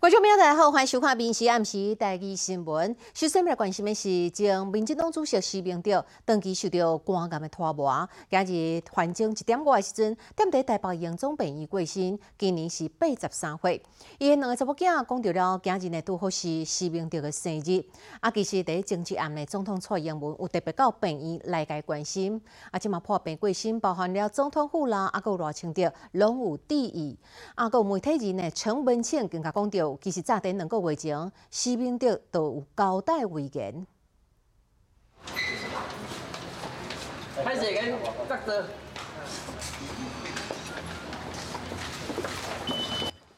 观众朋友大家好，欢迎收看《民视暗时台记新闻》。首先来关心的是，前民进党主席习明德长期受到肝癌的拖磨，今日患症一点五的时阵，踮在台北荣总病院过身，今年是八十三岁。伊的两个查某囝讲到了，今日呢拄好是习明德的生日。啊，其实伫政治案呢，总统蔡英文有特别到病院来加关心。啊，即嘛破病过身，包含了总统府啦，啊，有赖清德拢有致意。啊，有媒体人呢，陈文庆更加讲到。其实早在两个月前，施明德都有交代遗言。开始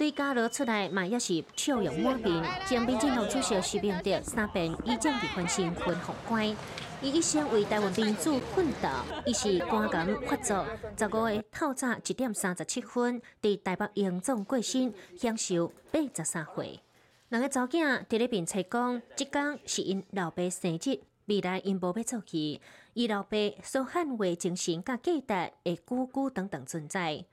对家乐出来嘛，也是笑容满面。将民进党主席施明德三遍以政治分身分红乖，伊一生为台湾民主奋斗。伊是肝癌发作，十五月透早一点三十七分，伫台北荣总过身，享受八十三岁。两个查囝伫咧面测讲，即天是因老爸生日，未来因无要做去。伊老爸所捍卫精神甲价值会久久等等存在。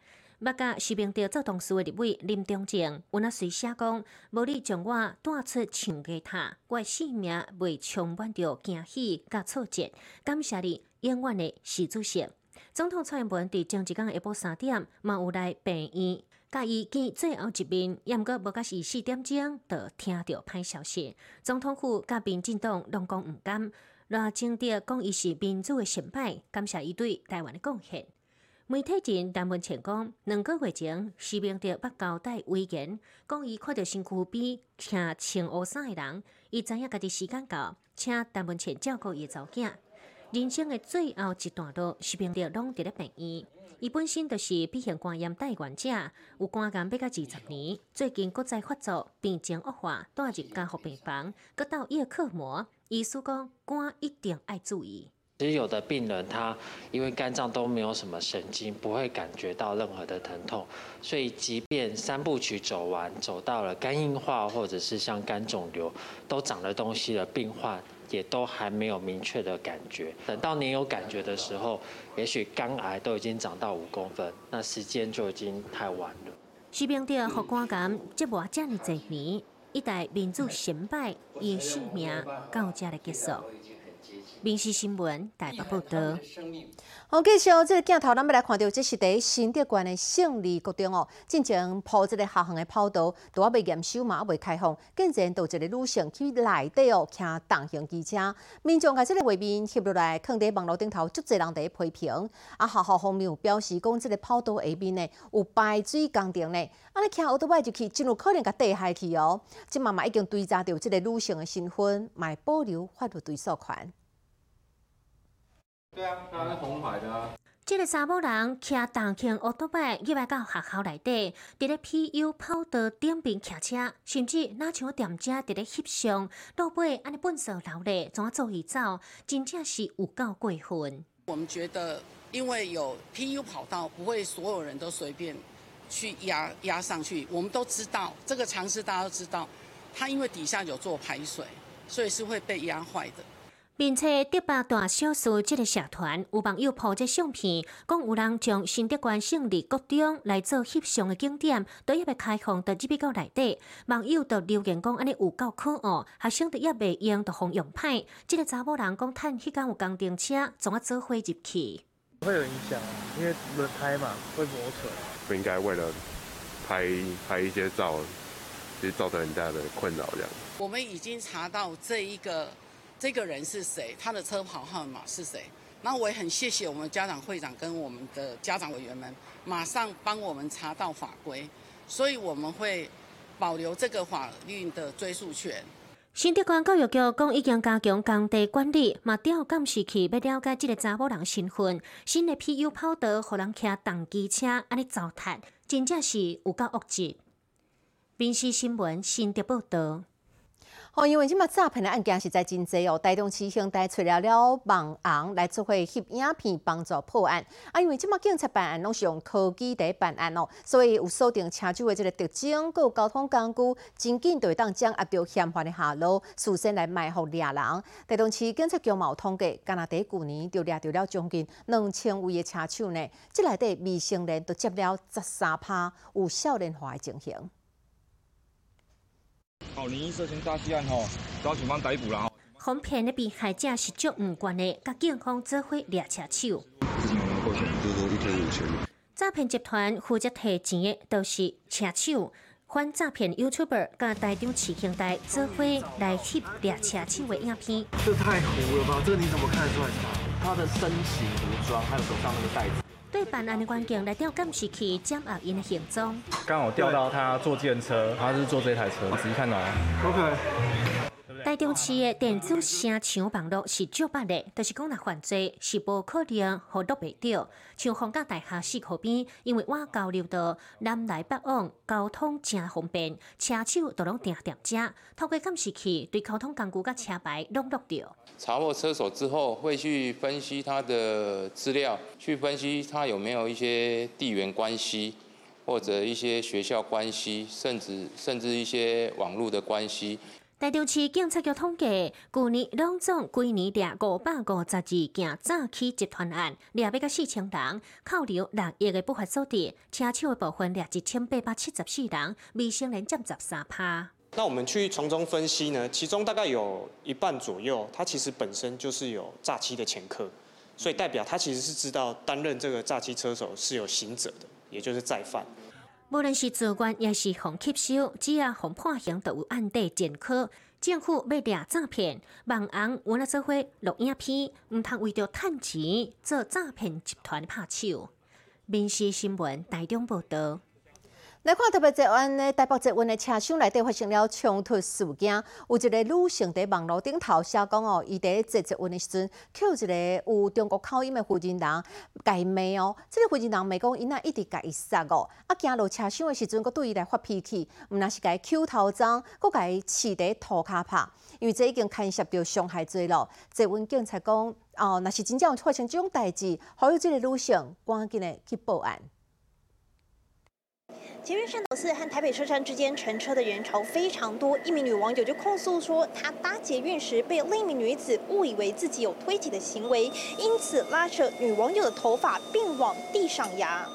捌甲士兵着做同事的立委林中正，有那随写讲，无你将我带出唱歌塔，我性命未充满着惊喜甲挫折。感谢你，永远的习主席。总统蔡英文伫前一天下晡三点，嘛有来病院，甲伊见最后一面，也毋过无甲是四点钟，就听到歹消息。总统府甲民进党拢讲毋甘，赖清德讲伊是民主的成败，感谢伊对台湾的贡献。媒体前陈文前讲，两个月前，士兵着捌交代遗言，讲伊看到身躯边穿青乌衫的人，伊知影家己时间到，请陈文前照顾伊查某囝。人生的最后一段路，士兵着拢伫咧病院。伊本身就是鼻腺肝炎带患者，有肝癌要到二十年，最近搁再发作，病情恶化，带入加护病房，搁到叶克膜。医师讲，肝一定爱注意。其实有的病人他因为肝脏都没有什么神经，不会感觉到任何的疼痛，所以即便三部曲走完，走到了肝硬化或者是像肝肿瘤都长了东西了，病患也都还没有明确的感觉。等到你有感觉的时候，也许肝癌都已经长到五公分，那时间就已经太晚了。徐明德和肝癌接活这么多年，一代民主成败，以生命到这的结束。民事新闻台北报道。好，继续这个镜头，咱要来看到，这是在新德县的胜利国中哦。进前铺这个下行的跑道，都还未验收嘛，未开放。竟然有一个女性去内底哦，骑重型机车，民众在这个画面翕落来，放在网络顶头，足侪人在批评。啊，学校方面有表示，讲这个跑道下面呢有排水工程呢，啊，你骑奥多摆就去，真有可能甲跌下去哦。这妈妈已经追查到这个女性的身份，卖保留法律追诉权。对啊，那是红牌的啊。这个查某人骑重型奥托拜入来到学校内底，伫咧 PU 跑道顶边骑车，甚至哪像店家伫咧翕相，倒背安尼笨手劳力，怎啊做伊走，真正是有够过分。我们觉得，因为有 PU 跑道，不会所有人都随便去压压上去。我们都知道这个常识，大家都知道，它因为底下有做排水，所以是会被压坏的。并且德巴大小事这个社团有网友拍这相片，讲有人将新德关胜利国中来做翕相的景点，都要被开放到入去到内底。网友就留言讲安尼有够可恶，学生都一未用就方用歹。这个查某人讲，趁迄间有工程车，总啊做回入去？会有影响，因为轮胎嘛会磨损。不应该为了拍拍一些照，其实造成很大的困扰这样。我们已经查到这一个。这个人是谁？他的车跑号码是谁？那我也很谢谢我们家长会长跟我们的家长委员们，马上帮我们查到法规，所以我们会保留这个法律的追诉权。新德关教育局讲已经加强工地管理，嘛调监视器要了解这个查某人身份。新的 PU 跑道，互人骑重机车安尼糟蹋，真正是有够恶质。民事新闻新德报道。哦，因为即马诈骗的案件实在真多哦，带动市乡带出了了网红来做伙翕影片帮助破案。啊，因为即马警察办案拢是用科技在办案哦，所以有锁定车主的这个特征，有交通工具，真紧就会当将压到嫌犯的下落，事先来埋伏掠人。带动市警察局毛统计，加拿大去年就掠到了将近两千位的车手呢，即内底未成年都接了十三趴有少年化的情形。好，零一涉嫌诈欺案吼，遭警方逮捕了。哄骗的被害者是足唔惯的，甲警方做伙掠车手。诈骗集团负责提钱的都是车手，反诈骗 YouTuber 甲台中市兄弟做伙来翕掠车手的影片。这太糊了吧？这个你怎么看得出来？他的身形、服装，还有手上那个袋子。对办案的关键来调监视器掌握因的行踪。刚好调到他坐计程车，他是坐这台车，仔细看到。OK。台中市的电子声抢网络是足捌的，就是讲若犯罪是无可能互落袂到。像皇家大厦四口边，因为我交流到南来北往，交通真方便，车手都拢定定遮。透过监视器对交通工具甲车牌拢录着。查获车手之后，会去分析他的资料，去分析他有没有一些地缘关系，或者一些学校关系，甚至甚至一些网络的关系。台中市警察局统计，去年拢总规年掠五百五十二件诈欺集团案，掠要到四千人，扣留六亿的不法所得，车手的部分掠一千八百七十四人，未成年占十三趴。那我们去从中分析呢，其中大概有一半左右，他其实本身就是有诈欺的前科，所以代表他其实是知道担任这个诈欺车手是有刑责的，也就是再犯。无论是自愿也是互吸收，只要互判刑，都有案底前科。政府要掠诈骗，网红原来做伙录影片，毋通为着趁钱做诈骗集团拍手。民事新闻台中报道。来看特别在湾的台北捷运的车厢内底发生了冲突事件，有一个女性在网络顶头写讲哦，伊在坐捷运的时阵，Q 一个有中国口音的负责人，甲伊骂哦，这个负责人骂讲伊那一直甲伊杀哦，啊，行落车厢的时阵，佫对伊来发脾气，毋那是甲伊 Q 头脏，佫甲伊饲伫涂骹拍，因为这已经牵涉到伤害罪了。捷运警察讲哦，若是真正有发生这种代志，好有这个女性赶紧的去报案。捷运汕头寺和台北车站之间乘车的人潮非常多，一名女网友就控诉说，她搭捷运时被另一名女子误以为自己有推挤的行为，因此拉扯女网友的头发并往地上压。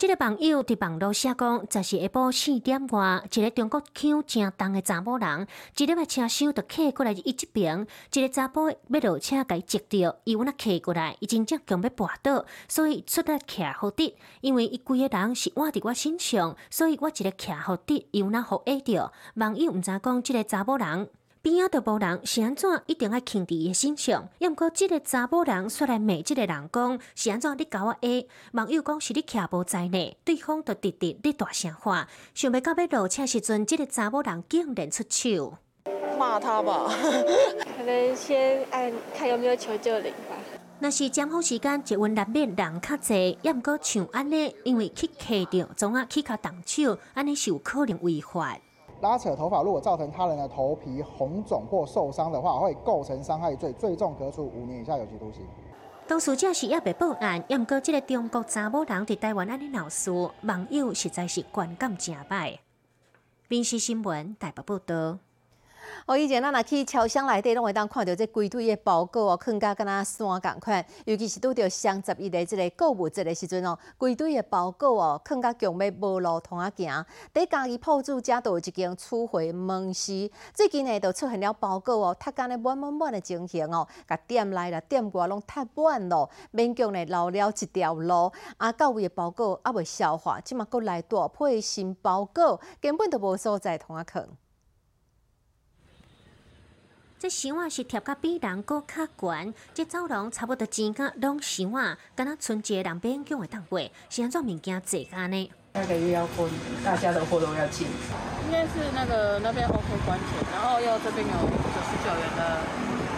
这个网友伫网络写讲，十是下晡四点外，一个中国腔正重的查某人，一粒个车厢就客过来伊这边，一个查甫要落车，甲伊接着，伊有那客过来，伊真正强要跋倒，所以出来徛好滴。因为伊规个人是倚伫我身上，所以我一个徛好滴，有那好挨着。网友毋知讲，这个查某人。边仔都无人，是安怎？一定爱徛伫伊身上？要毋过即个查某人出来骂即个人讲，是安怎？你甲我下网友讲是你徛无在呢，对方就直直咧大声话，想要到要落车时阵，即个查某人竟然出手，骂他吧，可能先按看有没有求救铃吧。那是尖峰时间，一温难免人较济，要毋过像安尼，因为去骑着，总啊去较动手，安尼是有可能违法。拉扯头发，如果造成他人的头皮红肿或受伤的话，会构成伤害罪，最重可处五年以下有期徒刑。当事者是也被报案，要不过这个中国查某人在台湾安尼闹事，网友实在是观感正歹。民事新闻台北报道。哦，以前咱若去超商内底，拢会当看到这规堆的包裹哦，放甲敢若山共款。尤其是拄着双十一的这个购物节的时阵哦，规堆的包裹哦，放甲强要无路通啊行。伫家己铺主家都有一间储回门市，最近呢，就出现了包裹哦，塌干的满满满的情形哦，甲店内啦、店外拢塌满咯，勉强呢留了一条路。啊，到位的包裹还未消化，即嘛搁来大批新包裹，根本就无所在通啊放。这箱啊是贴甲比人搁较悬，这走廊差不多钱甲拢箱啊，敢若春节人勉强会当买，是安怎物件济安呢？下个月要过年，大家的活动要进。应该是那个那边 OK 关钱，然后又这边有九十九元的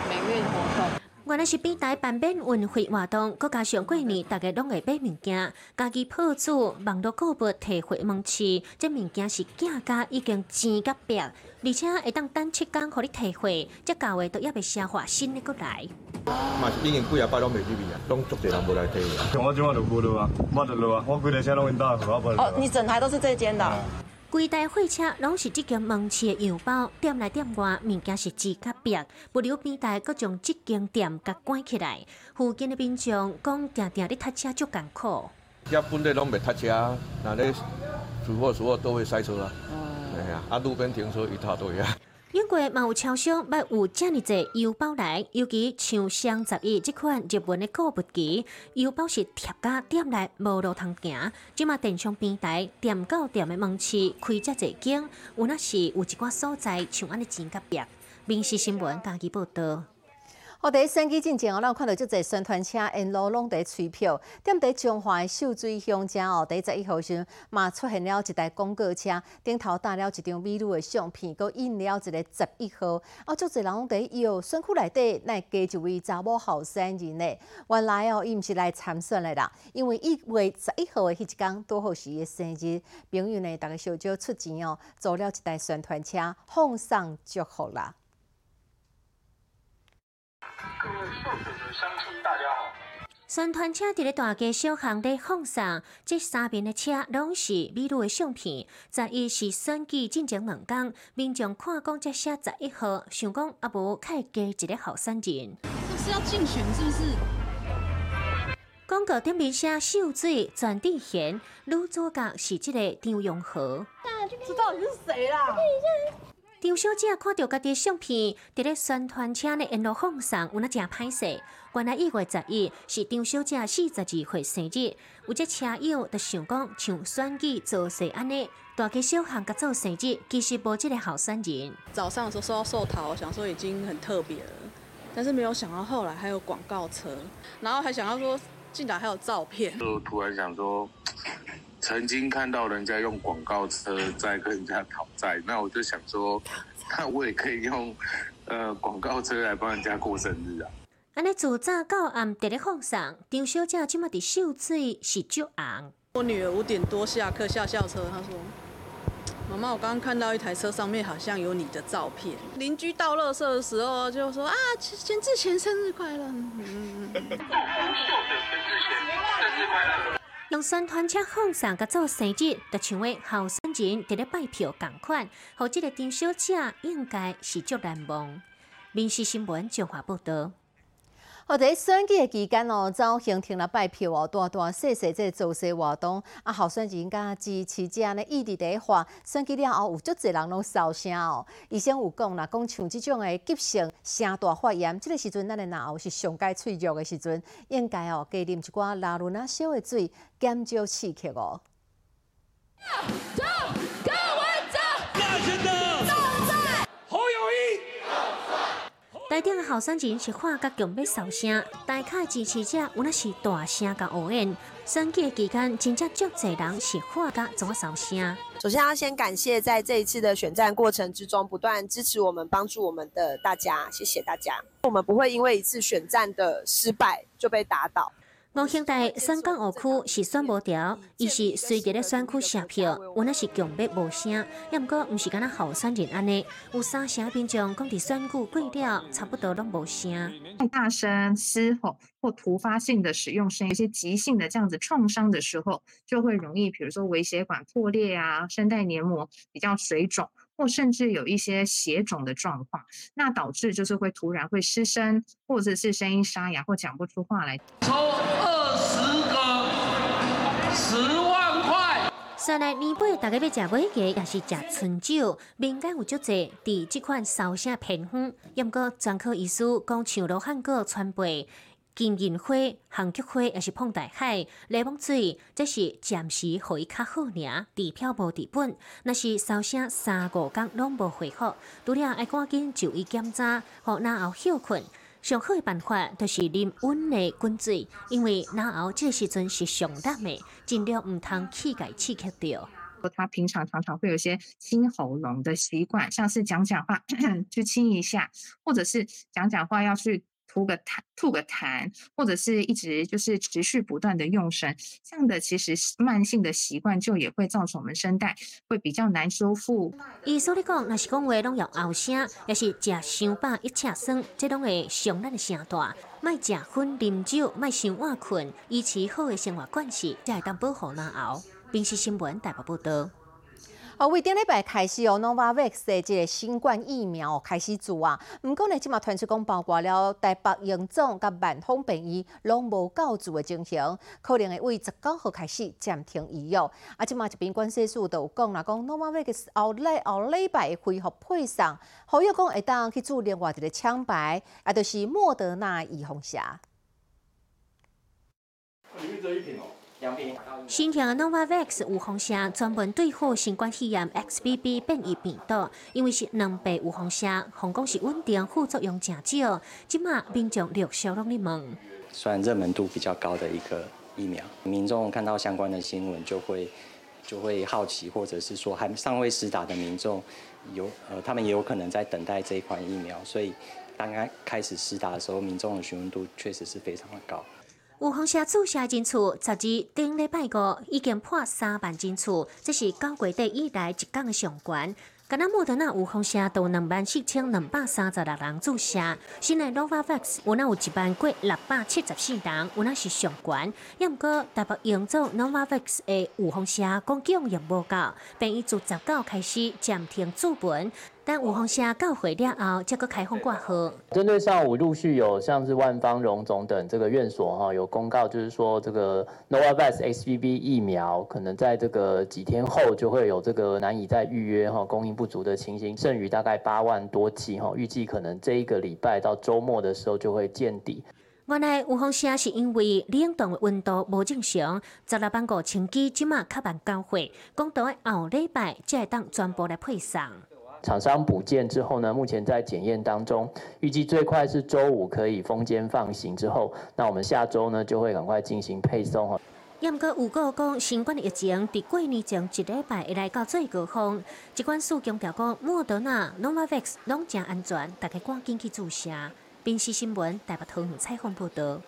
免运活动。原来是比台办免运费活动，佮加上过年，大家拢会买物件，家己铺主网络购物提回门市，这物件是价格已经钱甲白，而且会当等七天互你提回，这价位都要被消化新的过来。嘛是已经几啊摆拢未入去啊，拢足侪人无来。像我今晚就无落啊，冇得落啊，我规台车拢因打，我无。哦，你整台都是这间的。规台货车拢是即间门市的样包，店内店外物件是字较白，不留边台，各将即间店甲关起来。附近的民众讲，定定咧塞车足艰苦。遐本地拢袂塞车，那咧出货时候都会塞车啊。啊，路边停车一大堆啊。英国嘛有超商买有遮尔济邮包来，尤其像双十一这款日本的购物机，邮包是贴家店内无路通行。即马电商平台店到店的门市开遮济间，有那是有一寡所在像安尼真甲壁。民事新闻家己报道。我伫选举进前哦，咱有看到足侪宣传车沿路拢伫吹票。踮伫中华秀水乡遮哦，第十一号时嘛出现了一台广告车，顶头搭了一张美女的相片，佮印了一个十一号。啊，足侪人拢伫伊哦，选区内底来加一位查某后生人呢。原来哦，伊毋是来参选的啦，因为一月十一号的迄一天多好是伊生日，朋友呢，逐个小少出钱哦，做了一台宣传车，奉上祝福啦。各位受选的乡亲，大家好。宣传车伫咧大街小巷咧放送，这三边的车拢是美女的相片。十一是选举进前两天，民众看讲这写十一号，想讲啊无开加一个候选人。这是要竞选是不是？广告顶面写秀水全地贤，女主角是这个张永和。知道你是谁啦？张小姐看到家己相片，伫咧宣传车的沿路放送，有那真歹势。原来一月十一是张小姐四十二岁生日，有只车友就想讲像选举做势安尼，大家小巷甲做生日，其实无即个好选人。早上的时候收到寿桃，想说已经很特别了，但是没有想到后来还有广告车，然后还想要说竟然还有照片，就突然想说。曾经看到人家用广告车在跟人家讨债，那我就想说，那我也可以用呃广告车来帮人家过生日啊。安尼自早到暗伫咧放送，张小姐即马伫秀水是足红。我女儿五点多下课下校车，她说：“妈妈，我刚刚看到一台车上面好像有你的照片。”邻居倒垃圾的时候就说：“啊，钱志贤生日快乐！”嗯嗯嗯。祝福秀的陈志贤生日快乐。用宣传车放送甲做生日，就像为后生人伫咧拜票共款，和这个丁小姐应该是足难忘。民事新闻综合报道。我，伫选举的期间哦，走行停了拜票哦，大大细细这造势活动，啊，候选人甲支持者呢，一直伫话选举了后，有足侪人拢烧声哦。医生有讲啦，讲像即种的急性声大发炎，即个时阵咱的脑是上该脆弱的时阵，应该哦加啉一寡拉伦啊烧的水，减少刺激哦。台顶的候选人是看甲强要扫声，大卡支持者有那是大声甲応援。选举期间，真正足侪人是看甲怎么扫声。首先要先感谢在这一次的选战过程之中不断支持我们、帮助我们的大家，谢谢大家。我们不会因为一次选战的失败就被打倒。我兄弟三港五区是选无调，伊是随着咧选区写票，原来是强逼无声，也毋过毋是敢若候选人安尼，有三成民众讲伫选举过了，差不多拢无声。太大声嘶吼或突发性的使用声，一些急性的这样子创伤的时候，就会容易，比如说微血管破裂啊，声带黏膜比较水肿。或甚至有一些血肿的状况，那导致就是会突然会失声，或者是声音沙哑或讲不出话来。抽二十个，十万块。上来年尾大家要食尾个，也是食春酒，民间有足侪伫即款烧声偏方，也毋过专科医师讲像罗汉果传背。金银花、杭菊花，也是碰大海、柠檬水，这是暂时互伊较好尔，地票无治本。若是烧声三五天拢无恢复，除了爱赶紧就医检查，互脑后休困。上好的办法就是啉温的滚水，因为脑后这时阵是上热的，尽量唔通气解刺激掉。他平常常常会有些清喉咙的习惯，像是讲讲话咳咳 去清一下，或者是讲讲话要去。吐个痰，吐个痰，或者是一直就是持续不断的用声，这样的其实慢性的习惯就也会造成我们声带会比较难修复。伊说你讲，若是讲话拢有后声，也是食伤饱一吃酸，这拢会伤咱的声带。卖食薰啉酒，卖伤晚困，维持好的生活惯习，才会当保护脑后。平时新闻大报报道。哦，为顶礼拜开始哦，Novavax 的新冠疫苗开始做啊。毋过呢，即马传出讲包括了台北荣总甲万丰病院拢无够做的情形，可能会为十九号开始暂停医药。啊，即马一边关系处都有讲啦，讲 Novavax 后礼后礼拜恢复配送，好友讲会当去做另外一个枪牌，啊，就是莫德纳预防侠。里面只有一瓶哦。新型 Novavax 有风险，专门对付新冠肺炎 XBB 变异病毒，因为是两倍有风险，防控是稳定，副作用正少。即马民众陆续拢咧问，虽然热门度比较高的一个疫苗，民众看到相关的新闻就会就会好奇，或者是说还尚未施打的民众有呃，他们也有可能在等待这一款疫苗，所以刚刚开始施打的时候，民众的询问度确实是非常的高。有风险注射人次，十二顶礼拜五已经破三万人次，这是九月底以来一天的上悬。今仔莫德纳有风险到两万四千两百三十六人注射，新的 Novavax 有那有一万过六百七十四人，有那是上悬。也毋过台北营造 Novavax 的有风险供应也无够，便以自十九开始暂停注本。但五红虾告回了后，才个开放挂号。针对上午陆续有像是万方、荣总等这个院所哈有公告，就是说这个 Novavax XBB 疫苗可能在这个几天后就会有这个难以再预约哈供应不足的情形，剩余大概八万多剂哈，预计可能这一个礼拜到周末的时候就会见底。原来五红虾是因为冷冻温度无正常，十六万五千支即马较慢交货，讲到后礼拜才会当全部来配送。厂商补件之后呢，目前在检验当中，预计最快是周五可以封间放行之后，那我们下周呢就会赶快进行配送哈。也毋过有个讲新冠疫情伫过年前一礼拜会来到最高峰，机关署强调讲莫德纳、Novavax 拢正安全，大家赶紧去注射。宾时新闻台北桃园采访报道。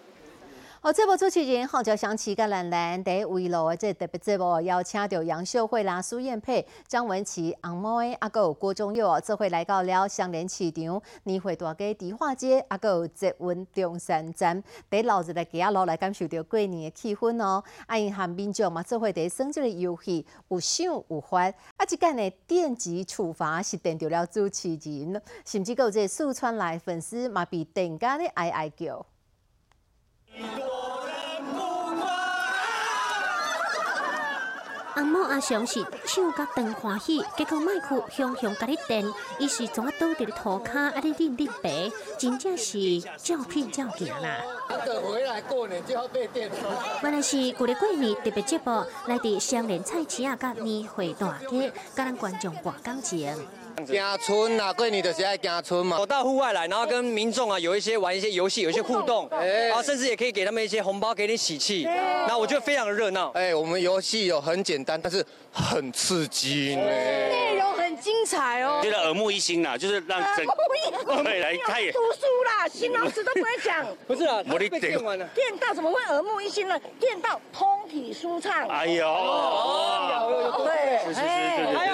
好，这部主持人号召想起甲兰兰第一位咯，这特别节目邀请到杨秀慧啦、苏燕佩、张文琪、红毛的，啊，有郭忠佑哦，这回来到了相连市场年会大街迪化街，啊，有捷运中山站，第老日的街仔路来感受到过年的气氛哦。啊，因和民众嘛，做伙伫生这个游戏有想有法，啊，即间的电击处罚是电到了主持人，甚至有这四川来粉丝嘛，比电家的哀哀叫。阿某阿雄是唱甲当欢喜，结果麦克雄雄甲你电，伊是怎啊倒伫咧涂骹，啊你认认白，真正是照片照镜啦。回来过年就要被电。原来是旧历过年特别节目，来伫相连菜市啊甲年会大街，甲咱观众博感情。行村啊，过年就是爱行村嘛。走到户外来，然后跟民众啊有一些玩一些游戏，有一些互动，然后甚至也可以给他们一些红包，给点喜气。那我觉得非常的热闹。哎，我们游戏有很简单，但是很刺激呢。内容很精彩哦。觉得耳目一新啦，就是让整对来他也读书啦，新老师都不会讲。不是啊，我的电完了。电到怎么会耳目一新呢？电到通体舒畅。哎呦，对，是是是，还要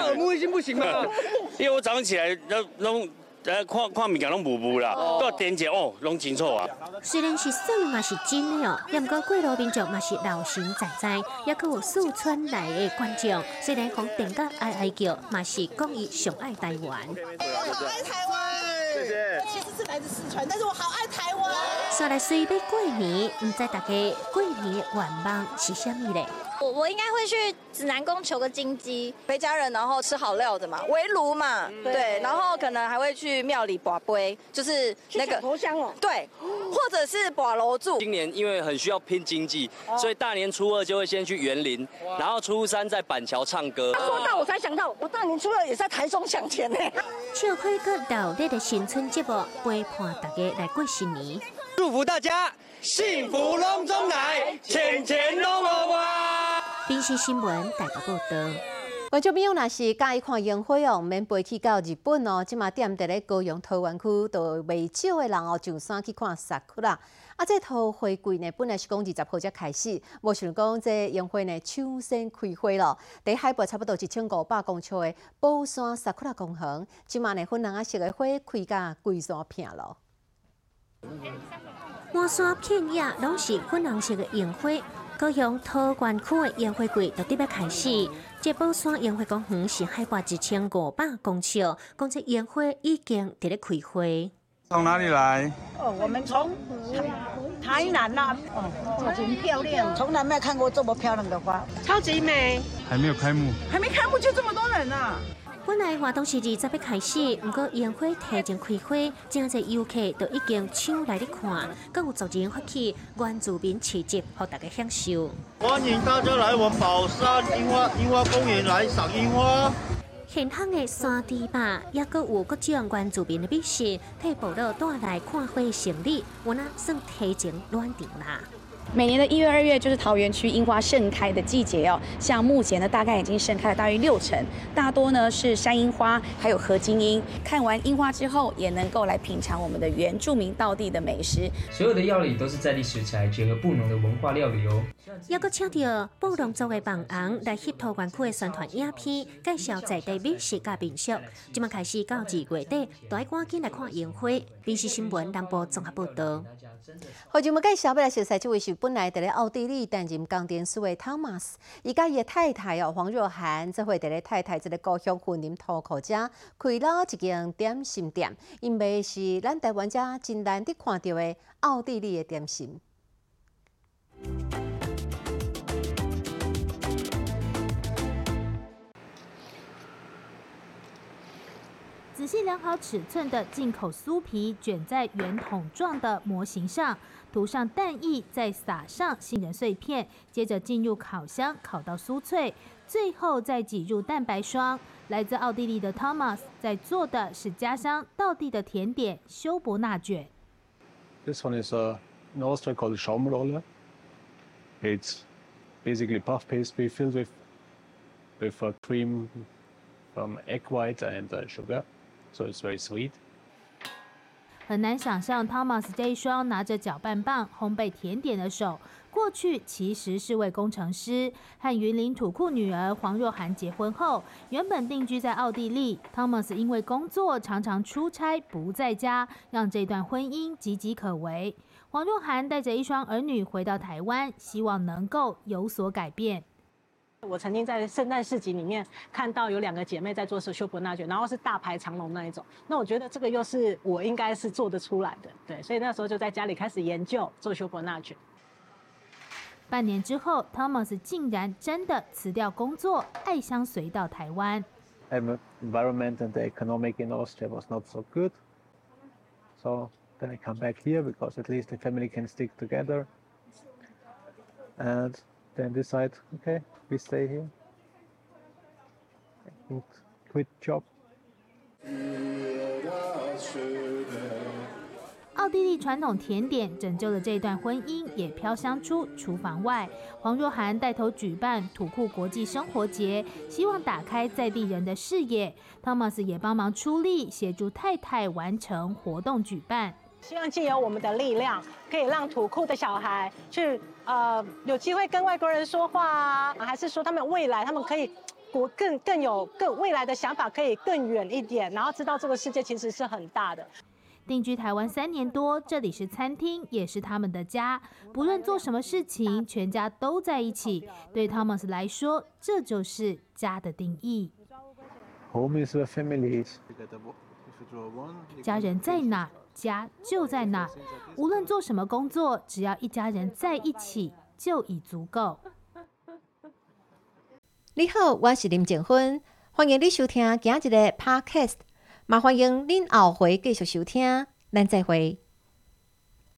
耳目一新不行吗？因为我早上起来，都拢呃看看物件拢模糊啦，都要点解哦，拢清楚啊。虽然是算嘛是真的哦，也毋过过路民众嘛是老神在在，也佫有四川来的观众，虽然讲点个爱爱叫，嘛是讲伊上爱台湾。我好爱台湾，谢谢。其实是来自四川，但是我好爱台湾。说来随便过年，毋知大家桂年愿望是虾米嘞？我我应该会去指南宫求个金鸡，陪家人，然后吃好料的嘛，围炉嘛，对，然后可能还会去庙里拔杯，就是那个头香哦，对，或者是拔楼柱。今年因为很需要拼经济，所以大年初二就会先去园林，然后初三在板桥唱歌。说到我才想到，我大年初二也在台中抢钱呢。笑开个闹热的新春节目，陪伴大家来过新年，祝福大家幸福隆中来，钱钱拢无花。《冰溪新闻台北报道。观众朋友，若是介意看烟火哦，免飞去到日本哦。即马踮伫咧高雄桃园区，都未少的人哦上山去看萨库拉。啊，这套花季呢，本来是讲二十号才开始，无想讲这烟花呢抢先开花咯。伫海拔差不多一千五百公尺的宝山萨克拉公园，即马呢粉红色的花开甲规山片咯。满山遍野拢是粉红色的烟花。高雄桃园区的烟花季就特别开始。这宝山烟花公园是海拔一千五百公尺，讲这烟花已经在咧开花。从哪里来？哦，我们从台南呐，哦，很漂亮，从来没有看过这么漂亮的花，超级美。还没有开幕，还没开幕就这么多人啊！本来活动是二十要开始，不过烟花提前开花，真侪游客都已经抢来咧看，更有族人发起原住民市集，和大家享受。欢迎大家来我们宝山樱花樱花公园来赏樱花。现场的山地吧，也阁有各种关注民的美食，替部落带来看花胜利，我那算提前暖场啦。每年的一月、二月就是桃园区樱花盛开的季节哦。像目前呢，大概已经盛开了大约六成，大多呢是山樱花，还有合金樱。看完樱花之后，也能够来品尝我们的原住民道地的美食。所有的料理都是在地食材结合布农的文化料理哦。也搁请到布农族的帮昂来翕桃园区的宣传影片，介绍在地美食甲民俗。今麦开始到二月底，都要赶紧来看樱花。电视新闻南部综合报道。好，就要介绍要来熟悉这位是本来伫咧奥地利担任钢电师的 Thomas，伊甲伊的太太哦黄若涵，则会伫咧太太这个高雄婚姻土库遮开了一间点心店，因为是咱台湾遮真难得看到的奥地利的点心。仔细量好尺寸的进口酥皮卷在圆筒状的模型上，涂上蛋液，再撒上杏仁碎片，接着进入烤箱烤到酥脆，最后再挤入蛋白霜。来自奥地利的 Thomas 在做的是家乡道地的甜点修伯纳卷。This one is an Austria called Schaumrolle. It's basically puff pastry filled with with a cream from egg white and sugar. so it's very sweet. 很难想象 Thomas 这一双拿着搅拌棒烘焙甜点的手，过去其实是位工程师。和云林土库女儿黄若涵结婚后，原本定居在奥地利。Thomas 因为工作常常出差不在家，让这段婚姻岌岌可危。黄若涵带着一双儿女回到台湾，希望能够有所改变。我曾经在圣诞市集里面看到有两个姐妹在做是修伯纳卷，然后是大排长龙那一种。那我觉得这个又是我应该是做得出来的，对，所以那时候就在家里开始研究做修伯纳卷。半年之后，Thomas 竟然真的辞掉工作，爱相随到台湾。Environment and the economic in Austria was not so good, so then I come back here because at least the family can stick together. And then decide, okay, we stay here and quit job. 奥地利传统甜点拯救了这段婚姻，也飘香出厨房外。黄若涵带头举办土库国际生活节，希望打开在地人的视野。Thomas 也帮忙出力，协助太太完成活动举办。希望借由我们的力量，可以让土库的小孩去呃有机会跟外国人说话啊，还是说他们未来他们可以国更更有更未来的想法，可以更远一点，然后知道这个世界其实是很大的。定居台湾三年多，这里是餐厅，也是他们的家。不论做什么事情，全家都在一起。对 Thomas 来说，这就是家的定义。Home is family。家人在哪？家就在那，无论做什么工作，只要一家人在一起，就已足够。你好，我是林静芬，欢迎你收听今日的 Podcast，麻欢迎您后回继续收听，咱再会。